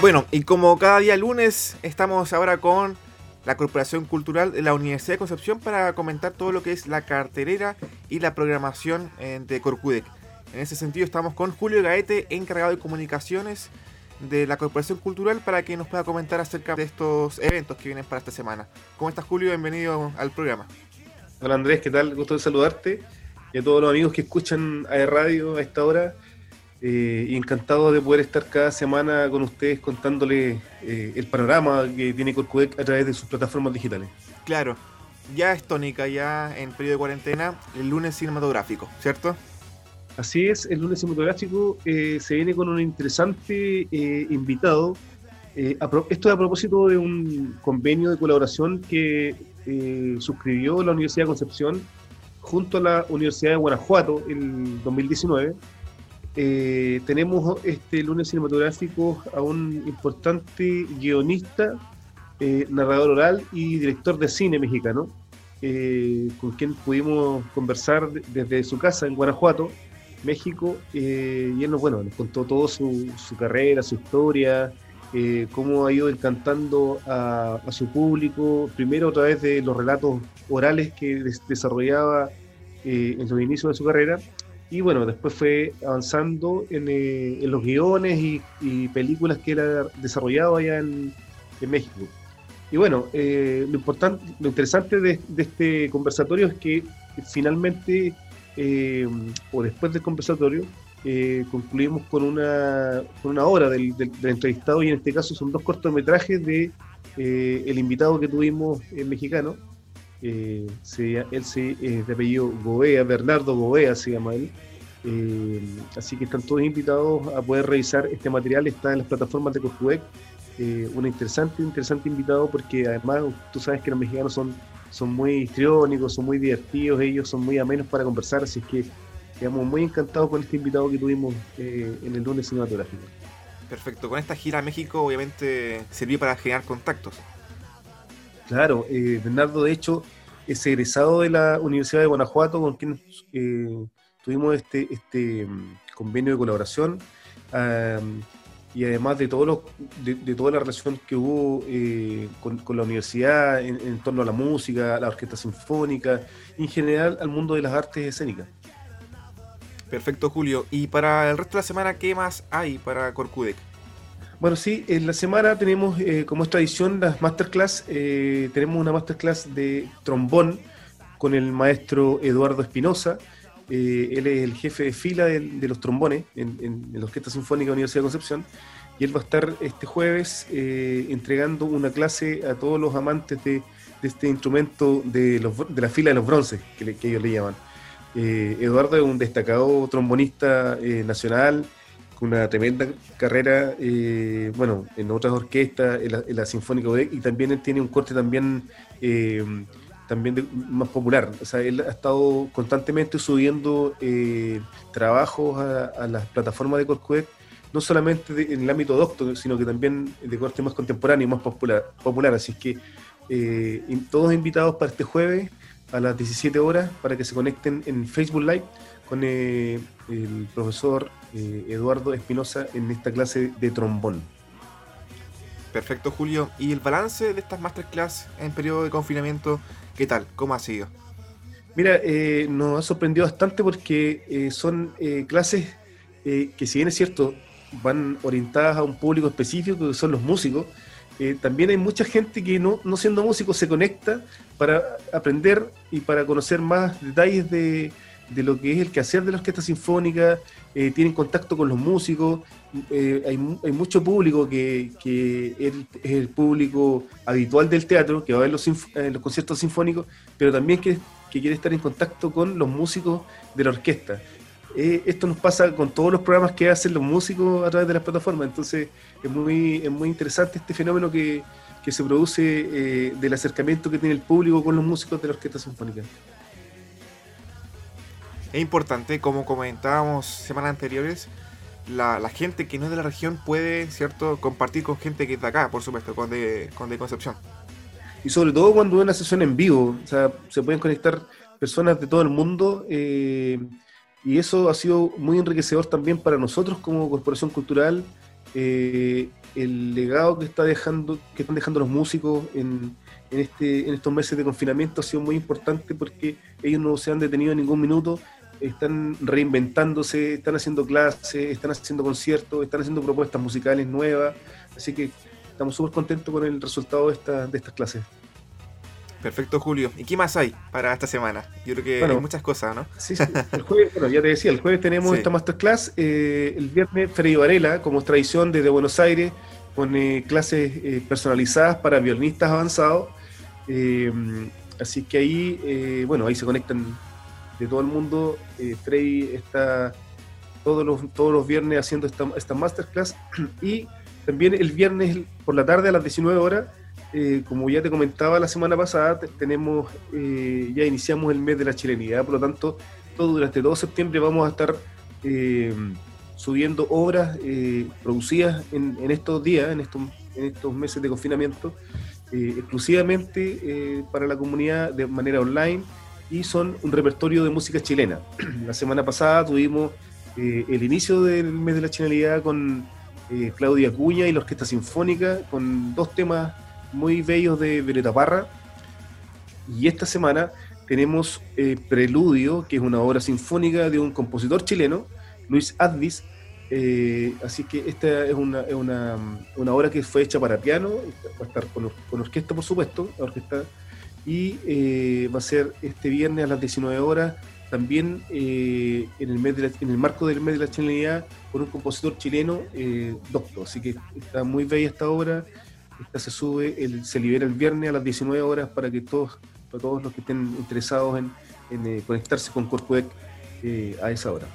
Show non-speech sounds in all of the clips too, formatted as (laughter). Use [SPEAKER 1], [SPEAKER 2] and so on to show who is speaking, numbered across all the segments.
[SPEAKER 1] Bueno, y como cada día lunes, estamos ahora con la Corporación Cultural de la Universidad de Concepción para comentar todo lo que es la carterera y la programación eh, de Corcudec. En ese sentido estamos con Julio Gaete, encargado de comunicaciones de la Corporación Cultural, para que nos pueda comentar acerca de estos eventos que vienen para esta semana. ¿Cómo estás Julio? Bienvenido al programa.
[SPEAKER 2] Hola Andrés, ¿qué tal? Gusto de saludarte y a todos los amigos que escuchan a radio a esta hora. Eh, y encantado de poder estar cada semana con ustedes contándole eh, el panorama que tiene Corcudec a través de sus plataformas digitales.
[SPEAKER 1] Claro, ya es tónica, ya en periodo de cuarentena, el lunes cinematográfico, ¿cierto?
[SPEAKER 2] Así es, el lunes cinematográfico eh, se viene con un interesante invitado. esto es a propósito de un convenio de colaboración que suscribió la Universidad de Concepción junto a la Universidad de Guanajuato en 2019 eh, tenemos este lunes cinematográfico a un importante guionista, eh, narrador oral y director de cine mexicano, eh, con quien pudimos conversar desde su casa en Guanajuato, México, y él nos, bueno, nos contó todo su, carrera, su historia, cómo ha ido encantando a, su público, primero a través de los relatos orales que desarrollaba en los inicios de su carrera, y bueno, después fue avanzando en, eh, los guiones y, películas que él ha desarrollado allá en, México. Y bueno, eh, lo, importante, lo interesante de, este conversatorio es que finalmente, eh, o después del conversatorio, concluimos con una, con una hora del, entrevistado y en este caso son dos cortometrajes de el invitado que tuvimos mexicano, eh, él se, de apellido Gobea, Bernardo Gobea se llama él. Eh, así que están todos invitados a poder revisar este material, está en las plataformas de. Eh, un interesante, interesante invitado porque además tú sabes que los mexicanos son, son muy histriónicos, son muy divertidos, ellos son muy amenos para conversar, así que quedamos muy encantados con este invitado que tuvimos en el lunes cinematográfico.
[SPEAKER 1] Perfecto, con esta gira a México obviamente sirvió para generar contactos.
[SPEAKER 2] Claro, eh, Bernardo de hecho es egresado de la Universidad de Guanajuato con quien eh, tuvimos este, este mm, convenio de colaboración y además de, todo de, toda la relación que hubo eh, con, la universidad en, torno a la música, a la orquesta sinfónica, en general al mundo de las artes escénicas.
[SPEAKER 1] Perfecto, Julio. ¿Y para el resto de la semana qué más hay para Corcudec?
[SPEAKER 2] Bueno, sí, en la semana tenemos, eh, como es tradición, las masterclass. Eh, tenemos una masterclass de trombón con el maestro Eduardo Espinosa. Eh, él es el jefe de fila de, los trombones en, la Orquesta Sinfónica de la Universidad de Concepción. Y él va a estar este jueves entregando una clase a todos los amantes de, este instrumento de, la fila de los bronces, que, que ellos le llaman. Eduardo es un destacado trombonista nacional una tremenda carrera, eh, bueno, en otras orquestas, en la, Sinfónica UDEC, y también él tiene un corte también, eh, también más popular. O sea, él ha estado constantemente subiendo eh, trabajos a, las plataformas de Corcudec, no solamente en el ámbito doctor, sino que también de corte más contemporáneo y más popular. popular. Así que todos invitados para este jueves a las 17 horas para que se conecten en Facebook Live con el profesor eh, Eduardo Espinosa en esta clase de trombón.
[SPEAKER 1] Perfecto, Julio. ¿Y el balance de estas masterclass en periodo de confinamiento, qué tal? ¿Cómo ha sido?
[SPEAKER 2] Mira, eh, nos ha sorprendido bastante porque eh, son clases que si bien es cierto, van orientadas a un público específico, que son los músicos, también hay mucha gente que no, no siendo músico se conecta para aprender y para conocer más detalles de, de lo que es el quehacer de la orquesta sinfónica, eh, tienen contacto con los músicos, eh, hay, mucho público que, es, el público habitual del teatro, que va a ver los, los conciertos sinfónicos, pero también que, quiere estar en contacto con los músicos de la orquesta. Eh, esto nos pasa con todos los programas que hacen los músicos a través de las plataformas, entonces es muy, es muy interesante este fenómeno que, que se produce del acercamiento que tiene el público con los músicos de la orquesta sinfónica.
[SPEAKER 1] Es importante, como comentábamos semanas anteriores, la, gente que no es de la región puede, ¿cierto?, compartir con gente que es de acá, por supuesto, con de, con de Concepción.
[SPEAKER 2] Y sobre todo cuando hay una sesión en vivo, o sea, se pueden conectar personas de todo el mundo eh, y eso ha sido muy enriquecedor también para nosotros como Corporación Cultural, eh, el legado que está dejando, que están dejando los músicos en, en, este, en estos meses de confinamiento ha sido muy importante porque ellos no se han detenido en ningún minuto, están reinventándose, están haciendo clases, están haciendo conciertos, están haciendo propuestas musicales nuevas, así que estamos súper contentos con el resultado de, de estas clases.
[SPEAKER 1] Perfecto, Julio. ¿Y qué más hay para esta semana? Yo creo que hay muchas cosas, ¿no?
[SPEAKER 2] Sí, sí. El jueves, (laughs) bueno, ya te decía, el jueves tenemos esta masterclass. Eh, el viernes, Freddy Varela, como es tradición desde Buenos Aires, con eh, clases eh, personalizadas para violinistas avanzados. así que ahí, bueno, ahí se conectan de todo el mundo. Freddy está todos los, todos los viernes haciendo esta, esta masterclass. (clears throat) Y también el viernes por la tarde a las 19 horas eh, como ya te comentaba la semana pasada, tenemos eh, ya iniciamos el mes de la chilenidad, por lo tanto, todo durante todo septiembre vamos a estar eh, subiendo obras producidas en, estos días, en estos, en estos meses de confinamiento, exclusivamente para la comunidad de manera online y son un repertorio de música chilena. (clears throat) La semana pasada tuvimos el inicio del mes de la chilenidad con Claudia Cuña y la Orquesta Sinfónica, con dos temas muy bellos de Violeta Parra. Y esta semana tenemos eh, Preludio, que es una obra sinfónica de un compositor chileno, Luis Advis. Eh, así que esta es una, una, una, obra que fue hecha para piano, va a estar con, con orquesta, por supuesto, orquesta, y eh, va a ser este viernes a las 19 horas, también en, el mes en el marco del mes de la chilenidad, por un compositor chileno, doctor. Así que está muy bella esta obra esta se sube, se libera el viernes a las 19 horas para que todos, para todos los que estén interesados en, eh, conectarse con Corpudec eh, a esa hora.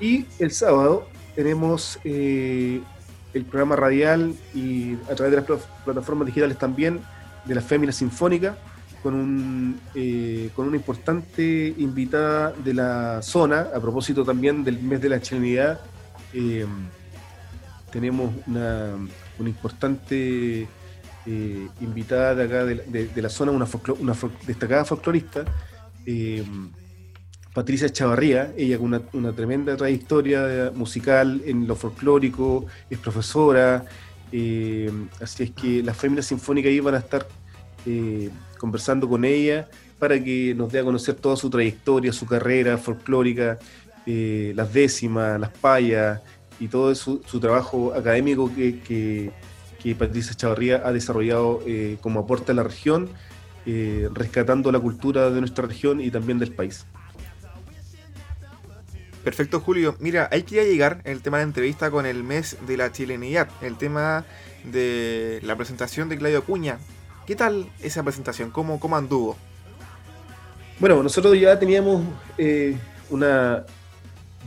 [SPEAKER 2] Y el sábado tenemos eh, el programa radial y a través de las plataformas digitales también de la Fémina Sinfónica con, un, con una importante invitada de la zona, a propósito también del mes de la chilenidad. tenemos una, una importante eh, invitada de acá de, la zona, una, una destacada folclorista, eh, Patricia Chavarría, ella con una, tremenda trayectoria musical en lo folclórico, es profesora, eh, así es que las féminas sinfónicas iban a estar conversando con ella para que nos dé a conocer toda su trayectoria, su carrera folclórica, las décimas, las payas, y todo su, trabajo académico que, Patricia Chavarría ha desarrollado eh, como aporte a la región, eh, rescatando la cultura de nuestra región y también del país.
[SPEAKER 1] Perfecto, Julio. Mira, hay que llegar el tema de la entrevista con el mes de la chilenidad, el tema de la presentación de Claudio Acuña. ¿Qué tal esa presentación? ¿Cómo, cómo anduvo?
[SPEAKER 2] Bueno, nosotros ya teníamos eh, una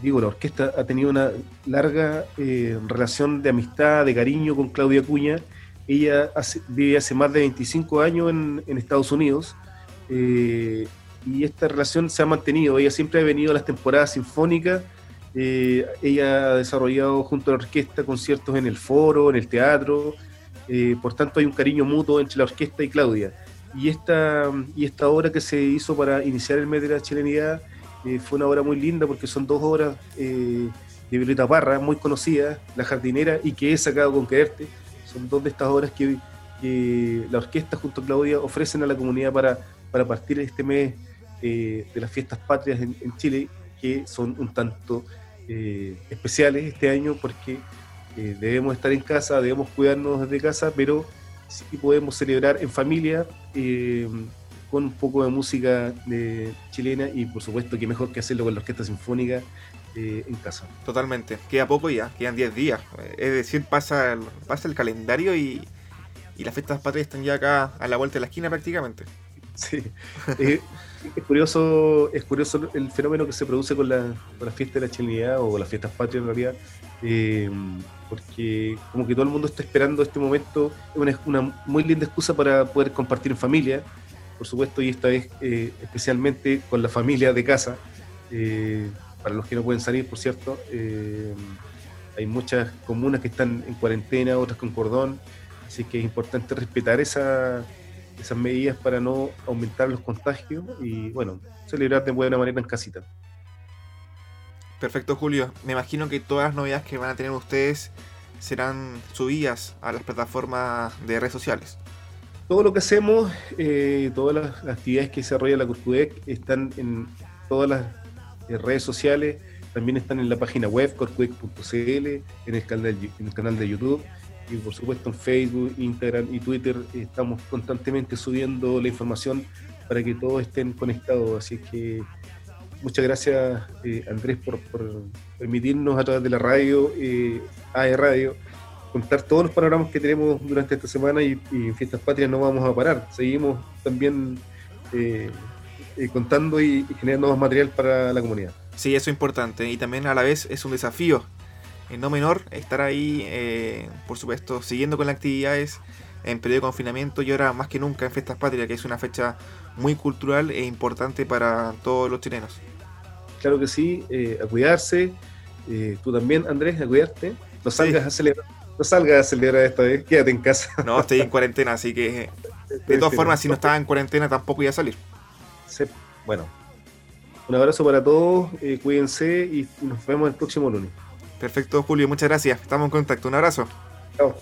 [SPEAKER 2] digo, la orquesta ha tenido una larga eh, relación de amistad, de cariño con Claudia Cuña. Ella vive hace más de 25 años en, Estados Unidos eh, y esta relación se ha mantenido. Ella siempre ha venido a las temporadas sinfónicas. Ella ha desarrollado junto a la orquesta conciertos en el foro, en el teatro. Por tanto, hay un cariño mutuo entre la orquesta y Claudia. Y esta, y esta obra que se hizo para iniciar el mes de la chilenidad eh, fue una obra muy linda porque son dos obras eh, de Violeta Parra, muy conocidas, La jardinera y que he sacado con quererte. Son dos de estas obras que, la orquesta junto a Claudia ofrecen a la comunidad para, para partir este mes eh, de las fiestas patrias en, Chile, que son un tanto especiales este año porque debemos estar en casa, debemos cuidarnos desde casa, pero sí podemos celebrar en familia con un poco de música de chilena y por supuesto que mejor que hacerlo con la orquesta sinfónica eh, en casa.
[SPEAKER 1] Totalmente, queda poco ya, quedan 10 días. Es decir, pasa pasa el calendario y, las fiestas patrias están ya acá a la vuelta de la esquina prácticamente.
[SPEAKER 2] Sí, eh, es curioso es curioso el fenómeno que se produce con la, con fiesta de la chilenidad o las fiestas patrias en realidad, eh, porque como que todo el mundo está esperando este momento, es una, una muy linda excusa para poder compartir en familia, por supuesto, y esta vez eh, especialmente con la familia de casa, eh, para los que no pueden salir, por cierto. Hay muchas comunas que están en cuarentena, otras con cordón, así que es importante respetar esa, esas medidas para no aumentar los contagios y, bueno, celebrar de buena manera en casita.
[SPEAKER 1] Perfecto, Julio. Me imagino que todas las novedades que van a tener ustedes serán subidas a las plataformas de redes sociales.
[SPEAKER 2] Todo lo que hacemos, eh, todas las actividades que desarrolla la Corcudec están en todas las eh, redes sociales, también están en la página web corcudec.cl, en, el canal, en el canal de YouTube y por supuesto en Facebook, Instagram y Twitter estamos constantemente subiendo la información para que todos estén conectados. Así que muchas gracias eh, Andrés por, permitirnos a través de la radio, eh, AE Radio, contar todos los panoramas que tenemos durante esta semana y, en Fiestas Patrias no vamos a parar. Seguimos también eh, eh, contando y, generando más material para la comunidad.
[SPEAKER 1] Sí, eso es importante y también a la vez es un desafío no menor estar ahí, por supuesto, siguiendo con las actividades en periodo de confinamiento y ahora más que nunca en Fiestas Patrias, que es una fecha muy cultural e importante para todos los chilenos.
[SPEAKER 2] Claro que sí, eh, a cuidarse. Eh, tú también, Andrés, a cuidarte. No salgas a celebrar. No salgas a celebrar esta vez, quédate en casa. (laughs)
[SPEAKER 1] No, estoy en cuarentena, así que de todas formas, si no estaba en cuarentena, tampoco iba a salir.
[SPEAKER 2] Sí. Bueno, un abrazo para todos, eh, cuídense y nos vemos el próximo lunes.
[SPEAKER 1] Perfecto, Julio, muchas gracias. Estamos en contacto. Un abrazo. Chao.